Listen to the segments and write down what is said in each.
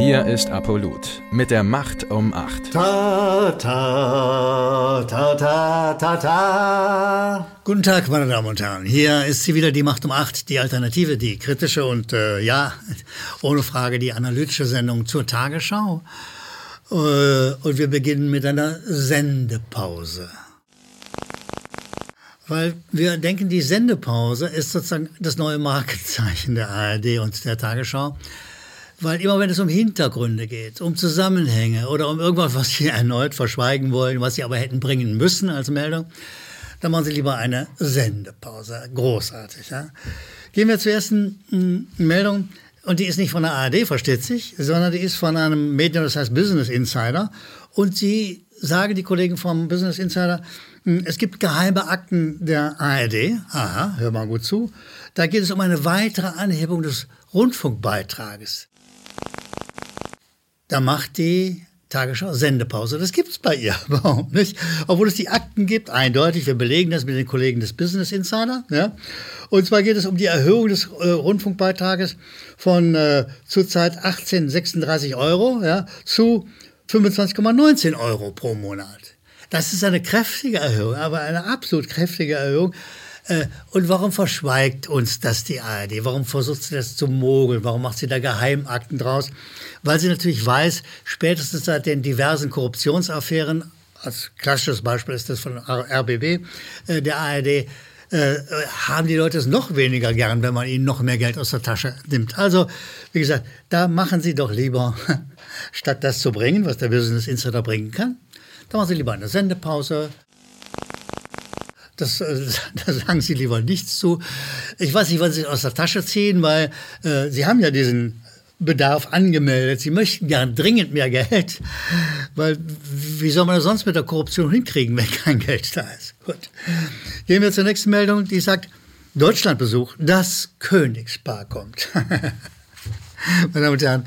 Hier ist Apollut mit der Macht um 8. Ta, ta, ta, ta, ta, ta. Guten Tag, meine Damen und Herren. Hier ist sie wieder, die Macht um 8, die Alternative, die kritische und äh, ja, ohne Frage die analytische Sendung zur Tagesschau. Äh, und wir beginnen mit einer Sendepause. Weil wir denken, die Sendepause ist sozusagen das neue Markenzeichen der ARD und der Tagesschau. Weil immer wenn es um Hintergründe geht, um Zusammenhänge oder um irgendwas, was sie erneut verschweigen wollen, was sie aber hätten bringen müssen als Meldung, dann machen sie lieber eine Sendepause. Großartig. Ja? Gehen wir zur ersten hm, Meldung. Und die ist nicht von der ARD, versteht sich, sondern die ist von einem Medium, das heißt Business Insider. Und sie sagen, die Kollegen vom Business Insider, hm, es gibt geheime Akten der ARD. Aha, hör mal gut zu. Da geht es um eine weitere Anhebung des Rundfunkbeitrages. Da macht die Tagesschau Sendepause. Das gibt es bei ihr überhaupt nicht. Obwohl es die Akten gibt, eindeutig. Wir belegen das mit den Kollegen des Business Insider. Ja. Und zwar geht es um die Erhöhung des äh, Rundfunkbeitrages von äh, zurzeit 18,36 Euro ja, zu 25,19 Euro pro Monat. Das ist eine kräftige Erhöhung, aber eine absolut kräftige Erhöhung. Äh, und warum verschweigt uns das die ARD? Warum versucht sie das zu mogeln? Warum macht sie da Geheimakten draus? Weil sie natürlich weiß, spätestens seit den diversen Korruptionsaffären, als klassisches Beispiel ist das von RBB, äh, der ARD, äh, haben die Leute es noch weniger gern, wenn man ihnen noch mehr Geld aus der Tasche nimmt. Also, wie gesagt, da machen sie doch lieber, statt das zu bringen, was der Business Insider bringen kann, da machen sie lieber eine Sendepause, das, äh, da sagen Sie lieber nichts zu. Ich weiß nicht, was Sie aus der Tasche ziehen, weil äh, Sie haben ja diesen Bedarf angemeldet. Sie möchten gern dringend mehr Geld, weil wie soll man das sonst mit der Korruption hinkriegen, wenn kein Geld da ist? Gut. Gehen wir zur nächsten Meldung, die sagt, Deutschlandbesuch, das Königspaar kommt. meine Damen und Herren,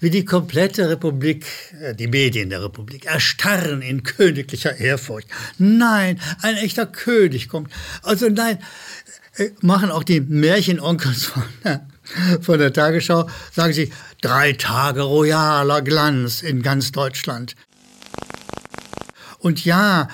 wie die komplette Republik, äh, die Medien der Republik, erstarren in königlicher Ehrfurcht. Nein, ein echter König kommt. Also nein, äh, machen auch die Märchenonkels von der, von der Tagesschau, sagen sie, drei Tage royaler Glanz in ganz Deutschland. Und ja,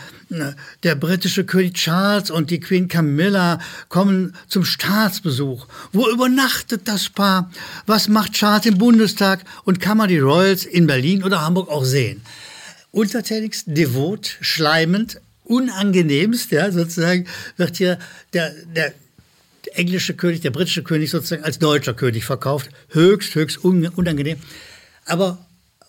der britische König Charles und die Queen Camilla kommen zum Staatsbesuch. Wo übernachtet das Paar? Was macht Charles im Bundestag? Und kann man die Royals in Berlin oder Hamburg auch sehen? Untertänigst, devot, schleimend, unangenehmst, ja, sozusagen, wird hier der, der englische König, der britische König sozusagen als deutscher König verkauft. Höchst, höchst unangenehm. Aber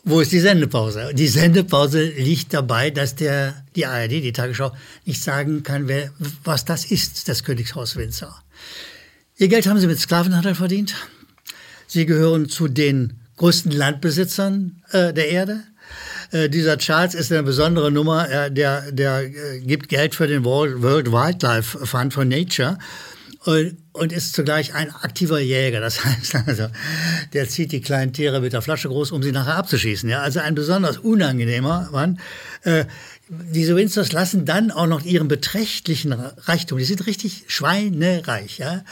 wo ist die Sendepause? Die Sendepause liegt dabei, dass der, die ARD, die Tagesschau, nicht sagen kann, wer, was das ist, das Königshaus Windsor. Ihr Geld haben sie mit Sklavenhandel verdient. Sie gehören zu den größten Landbesitzern äh, der Erde. Äh, dieser Charles ist eine besondere Nummer. Er, der der äh, gibt Geld für den World, World Wildlife Fund for Nature und, ist zugleich ein aktiver Jäger. Das heißt also, der zieht die kleinen Tiere mit der Flasche groß, um sie nachher abzuschießen. Ja, also ein besonders unangenehmer Mann. Äh, diese Winsters lassen dann auch noch ihren beträchtlichen Reichtum, die sind richtig schweinereich, ja,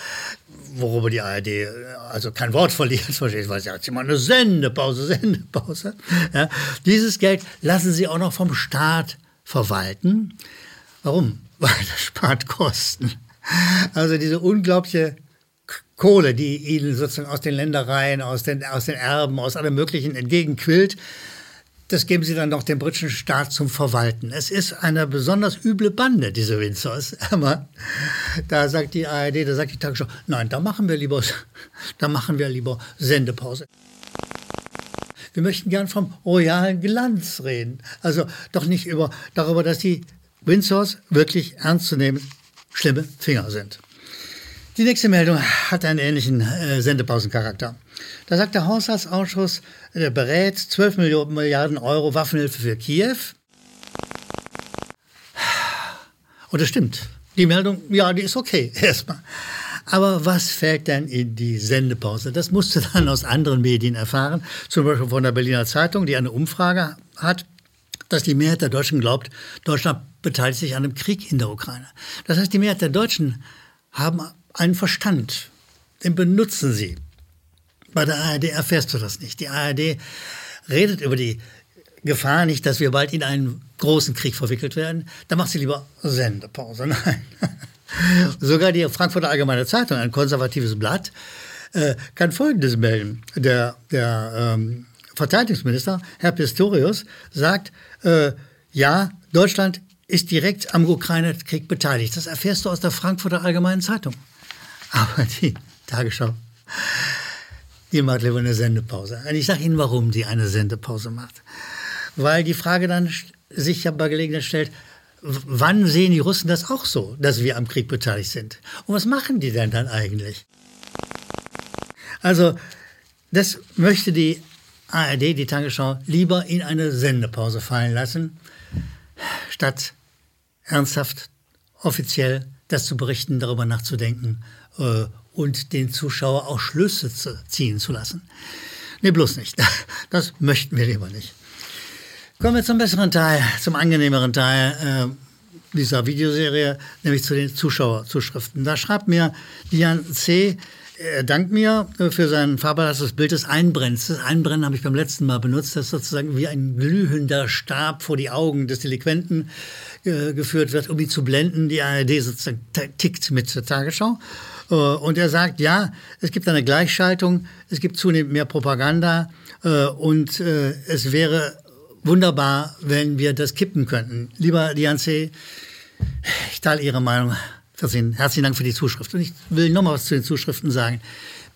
worüber die ARD äh, also kein Wort verliert, versteht, weil sie hat immer eine Sendepause, Sendepause. Ja. Dieses Geld lassen sie auch noch vom Staat verwalten. Warum? Weil das spart Kosten. Also diese unglaubliche Kohle, die ihnen sozusagen aus den Ländereien, aus den, aus den Erben, aus allem Möglichen entgegenquillt, das geben sie dann noch dem britischen Staat zum Verwalten. Es ist eine besonders üble Bande, diese Windsors. Aber da sagt die ARD, da sagt die Tagesschau, nein, da machen wir lieber, da machen wir lieber Sendepause. Wir möchten gern vom royalen Glanz reden. Also doch nicht über, darüber, dass die Windsors wirklich ernst zu nehmen schlimme Finger sind. Die nächste Meldung hat einen ähnlichen äh, Sendepausencharakter. Da sagt der Haushaltsausschuss, der berät 12 Milliarden Euro Waffenhilfe für Kiew. Und das stimmt. Die Meldung, ja, die ist okay, erstmal. Aber was fällt denn in die Sendepause? Das musst du dann aus anderen Medien erfahren, zum Beispiel von der Berliner Zeitung, die eine Umfrage hat, dass die Mehrheit der Deutschen glaubt, Deutschland beteiligt sich an einem Krieg in der Ukraine. Das heißt, die Mehrheit der Deutschen haben einen Verstand, den benutzen sie. Bei der ARD erfährst du das nicht. Die ARD redet über die Gefahr nicht, dass wir bald in einen großen Krieg verwickelt werden. Da macht sie lieber Sendepause. Nein. Sogar die Frankfurter Allgemeine Zeitung, ein konservatives Blatt, äh, kann Folgendes melden. Der, der ähm, Verteidigungsminister, Herr Pistorius, sagt, äh, ja, Deutschland ist direkt am Ukraine-Krieg beteiligt. Das erfährst du aus der Frankfurter Allgemeinen Zeitung. Aber die Tagesschau, die macht lieber eine Sendepause. Und ich sage Ihnen, warum die eine Sendepause macht. Weil die Frage dann sich ja bei Gelegenheit stellt, wann sehen die Russen das auch so, dass wir am Krieg beteiligt sind? Und was machen die denn dann eigentlich? Also, das möchte die ARD, die Tagesschau, lieber in eine Sendepause fallen lassen, statt ernsthaft, offiziell das zu berichten, darüber nachzudenken äh, und den Zuschauer auch Schlüsse zu ziehen zu lassen. Nee, bloß nicht. Das möchten wir lieber nicht. Kommen wir zum besseren Teil, zum angenehmeren Teil äh, dieser Videoserie, nämlich zu den Zuschauerzuschriften. Da schreibt mir Dian C., er dankt mir für sein fabelhaftes Bild des Einbrennens. Das Einbrennen habe ich beim letzten Mal benutzt, das sozusagen wie ein glühender Stab vor die Augen des Delinquenten äh, geführt wird, um ihn zu blenden. Die ARD sozusagen tickt mit der Tagesschau. Äh, und er sagt, ja, es gibt eine Gleichschaltung, es gibt zunehmend mehr Propaganda äh, und äh, es wäre wunderbar, wenn wir das kippen könnten. Lieber Dianze, ich teile Ihre Meinung. Herzlichen Dank für die Zuschrift. Und ich will noch mal was zu den Zuschriften sagen.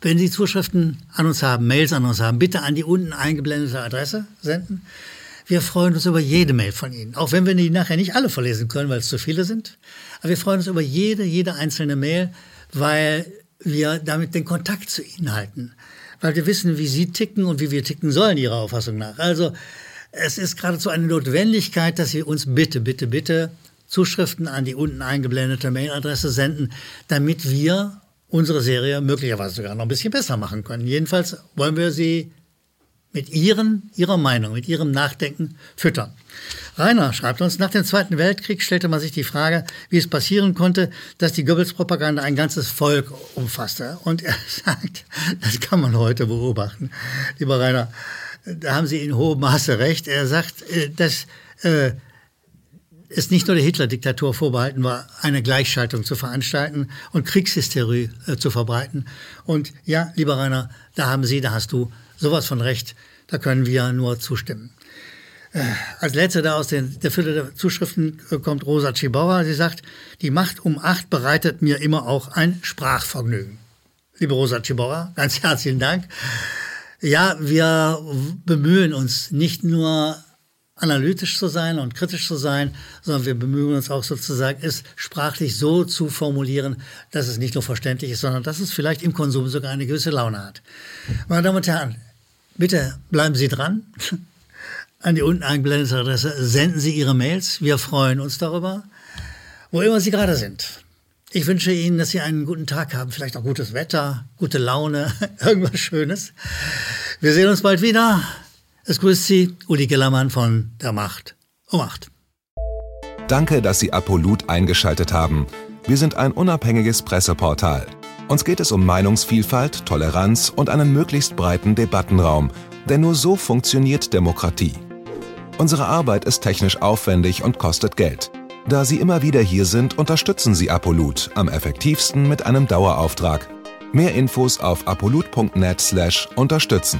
Wenn Sie Zuschriften an uns haben, Mails an uns haben, bitte an die unten eingeblendete Adresse senden. Wir freuen uns über jede Mail von Ihnen, auch wenn wir die nachher nicht alle verlesen können, weil es zu viele sind. Aber wir freuen uns über jede, jede einzelne Mail, weil wir damit den Kontakt zu Ihnen halten. Weil wir wissen, wie Sie ticken und wie wir ticken sollen, Ihrer Auffassung nach. Also es ist geradezu eine Notwendigkeit, dass Sie uns bitte, bitte, bitte Zuschriften an die unten eingeblendete Mailadresse senden, damit wir unsere Serie möglicherweise sogar noch ein bisschen besser machen können. Jedenfalls wollen wir sie mit ihren, ihrer Meinung, mit ihrem Nachdenken füttern. Rainer schreibt uns, nach dem Zweiten Weltkrieg stellte man sich die Frage, wie es passieren konnte, dass die Goebbels-Propaganda ein ganzes Volk umfasste. Und er sagt, das kann man heute beobachten. Lieber Rainer, da haben Sie in hohem Maße recht. Er sagt, äh, dass äh, es nicht nur der Hitler-Diktatur vorbehalten war, eine Gleichschaltung zu veranstalten und Kriegshysterie äh, zu verbreiten. Und ja, lieber Rainer, da haben Sie, da hast du sowas von recht. Da können wir nur zustimmen. Äh, als letzte da aus den, der Fülle der Zuschriften äh, kommt Rosa Chibauer. Sie sagt, die Macht um acht bereitet mir immer auch ein Sprachvergnügen. Liebe Rosa Chibauer, ganz herzlichen Dank. Ja, wir bemühen uns nicht nur analytisch zu sein und kritisch zu sein, sondern wir bemühen uns auch sozusagen, es sprachlich so zu formulieren, dass es nicht nur verständlich ist, sondern dass es vielleicht im Konsum sogar eine gewisse Laune hat. Meine Damen und Herren, bitte bleiben Sie dran. An die unten eingeblendete Adresse senden Sie Ihre Mails. Wir freuen uns darüber, wo immer Sie gerade sind. Ich wünsche Ihnen, dass Sie einen guten Tag haben, vielleicht auch gutes Wetter, gute Laune, irgendwas Schönes. Wir sehen uns bald wieder. Es grüßt Sie Uli Gellermann von der Macht um Macht. Danke, dass Sie Apolut eingeschaltet haben. Wir sind ein unabhängiges Presseportal. Uns geht es um Meinungsvielfalt, Toleranz und einen möglichst breiten Debattenraum, denn nur so funktioniert Demokratie. Unsere Arbeit ist technisch aufwendig und kostet Geld. Da Sie immer wieder hier sind, unterstützen Sie Apolut am effektivsten mit einem Dauerauftrag. Mehr Infos auf apolut.net/unterstützen.